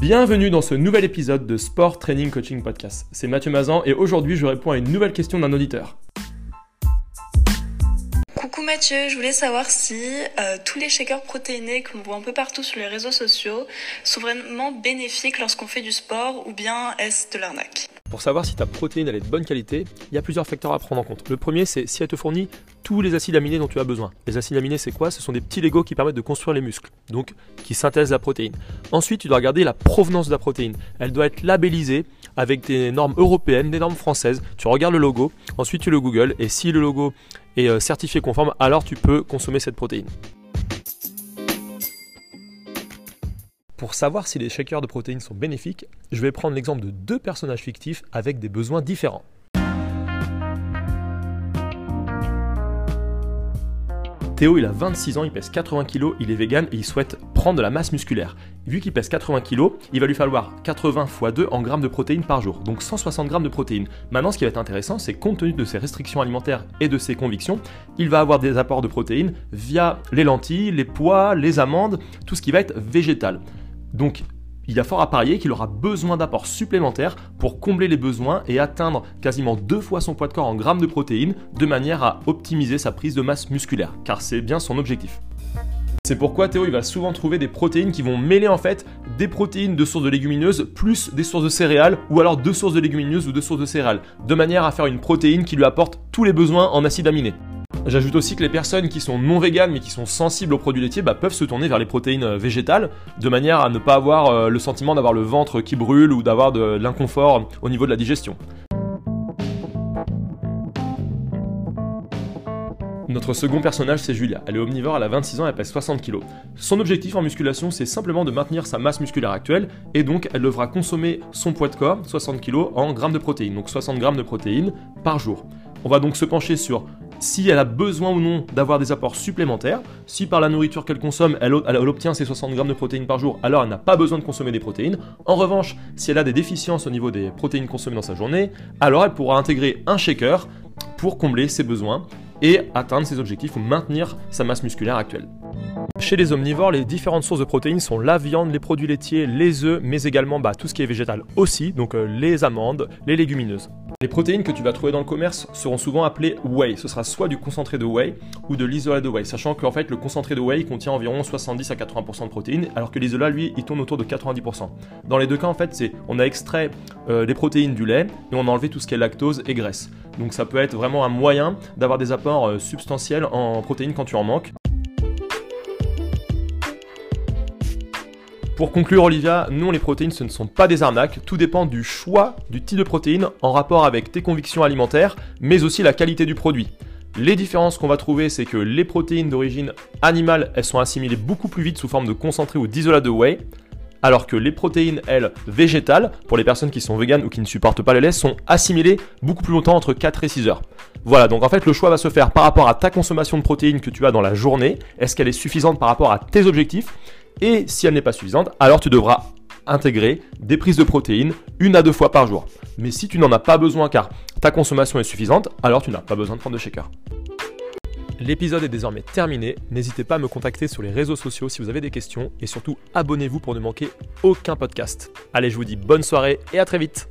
Bienvenue dans ce nouvel épisode de Sport Training Coaching Podcast. C'est Mathieu Mazan et aujourd'hui je réponds à une nouvelle question d'un auditeur. Coucou Mathieu, je voulais savoir si euh, tous les shakers protéinés que l'on voit un peu partout sur les réseaux sociaux sont vraiment bénéfiques lorsqu'on fait du sport ou bien est-ce de l'arnaque? Pour savoir si ta protéine elle est de bonne qualité, il y a plusieurs facteurs à prendre en compte. Le premier, c'est si elle te fournit les acides aminés dont tu as besoin. Les acides aminés, c'est quoi? Ce sont des petits Legos qui permettent de construire les muscles, donc qui synthèsent la protéine. Ensuite, tu dois regarder la provenance de la protéine. Elle doit être labellisée avec des normes européennes, des normes françaises. Tu regardes le logo, ensuite tu le googles, et si le logo est euh, certifié conforme, alors tu peux consommer cette protéine. Pour savoir si les shakers de protéines sont bénéfiques, je vais prendre l'exemple de deux personnages fictifs avec des besoins différents. Théo, il a 26 ans, il pèse 80 kg, il est vegan et il souhaite prendre de la masse musculaire. Vu qu'il pèse 80 kg, il va lui falloir 80 x 2 en grammes de protéines par jour, donc 160 grammes de protéines. Maintenant, ce qui va être intéressant, c'est compte tenu de ses restrictions alimentaires et de ses convictions, il va avoir des apports de protéines via les lentilles, les pois, les amandes, tout ce qui va être végétal. Donc, il a fort à parier qu'il aura besoin d'apports supplémentaires pour combler les besoins et atteindre quasiment deux fois son poids de corps en grammes de protéines, de manière à optimiser sa prise de masse musculaire, car c'est bien son objectif. C'est pourquoi Théo va souvent trouver des protéines qui vont mêler en fait des protéines de sources de légumineuses plus des sources de céréales ou alors deux sources de légumineuses ou deux sources de céréales, de manière à faire une protéine qui lui apporte tous les besoins en acides aminés. J'ajoute aussi que les personnes qui sont non véganes mais qui sont sensibles aux produits laitiers bah, peuvent se tourner vers les protéines euh, végétales de manière à ne pas avoir euh, le sentiment d'avoir le ventre qui brûle ou d'avoir de l'inconfort au niveau de la digestion. Notre second personnage, c'est Julia. Elle est omnivore, elle a 26 ans, elle pèse 60 kg. Son objectif en musculation, c'est simplement de maintenir sa masse musculaire actuelle, et donc elle devra consommer son poids de corps, 60 kg, en grammes de protéines, donc 60 grammes de protéines par jour. On va donc se pencher sur si elle a besoin ou non d'avoir des apports supplémentaires. Si par la nourriture qu'elle consomme, elle, obtient ses 60 grammes de protéines par jour, alors elle n'a pas besoin de consommer des protéines. En revanche, si elle a des déficiences au niveau des protéines consommées dans sa journée, alors elle pourra intégrer un shaker pour combler ses besoins et atteindre ses objectifs ou maintenir sa masse musculaire actuelle. Chez les omnivores, les différentes sources de protéines sont la viande, les produits laitiers, les œufs, mais également bah, tout ce qui est végétal aussi, donc euh, les amandes, les légumineuses. Les protéines que tu vas trouver dans le commerce seront souvent appelées whey. Ce sera soit du concentré de whey ou de l'isolat de whey, sachant qu'en fait le concentré de whey contient environ 70 à 80% de protéines, alors que l'isolat lui il tourne autour de 90%. Dans les deux cas en fait c'est on a extrait euh, les protéines du lait et on a enlevé tout ce qui est lactose et graisse. Donc ça peut être vraiment un moyen d'avoir des apports euh, substantiels en protéines quand tu en manques. Pour conclure, Olivia, non, les protéines, ce ne sont pas des arnaques. Tout dépend du choix du type de protéines en rapport avec tes convictions alimentaires, mais aussi la qualité du produit. Les différences qu'on va trouver, c'est que les protéines d'origine animale, elles sont assimilées beaucoup plus vite sous forme de concentré ou d'isolat de whey, alors que les protéines, elles, végétales, pour les personnes qui sont véganes ou qui ne supportent pas le lait, sont assimilées beaucoup plus longtemps, entre 4 et 6 heures. Voilà, donc en fait, le choix va se faire par rapport à ta consommation de protéines que tu as dans la journée. Est-ce qu'elle est suffisante par rapport à tes objectifs? Et si elle n'est pas suffisante, alors tu devras intégrer des prises de protéines une à deux fois par jour. Mais si tu n'en as pas besoin car ta consommation est suffisante, alors tu n'as pas besoin de prendre de shaker. L'épisode est désormais terminé. N'hésitez pas à me contacter sur les réseaux sociaux si vous avez des questions et surtout abonnez-vous pour ne manquer aucun podcast. Allez, je vous dis bonne soirée et à très vite.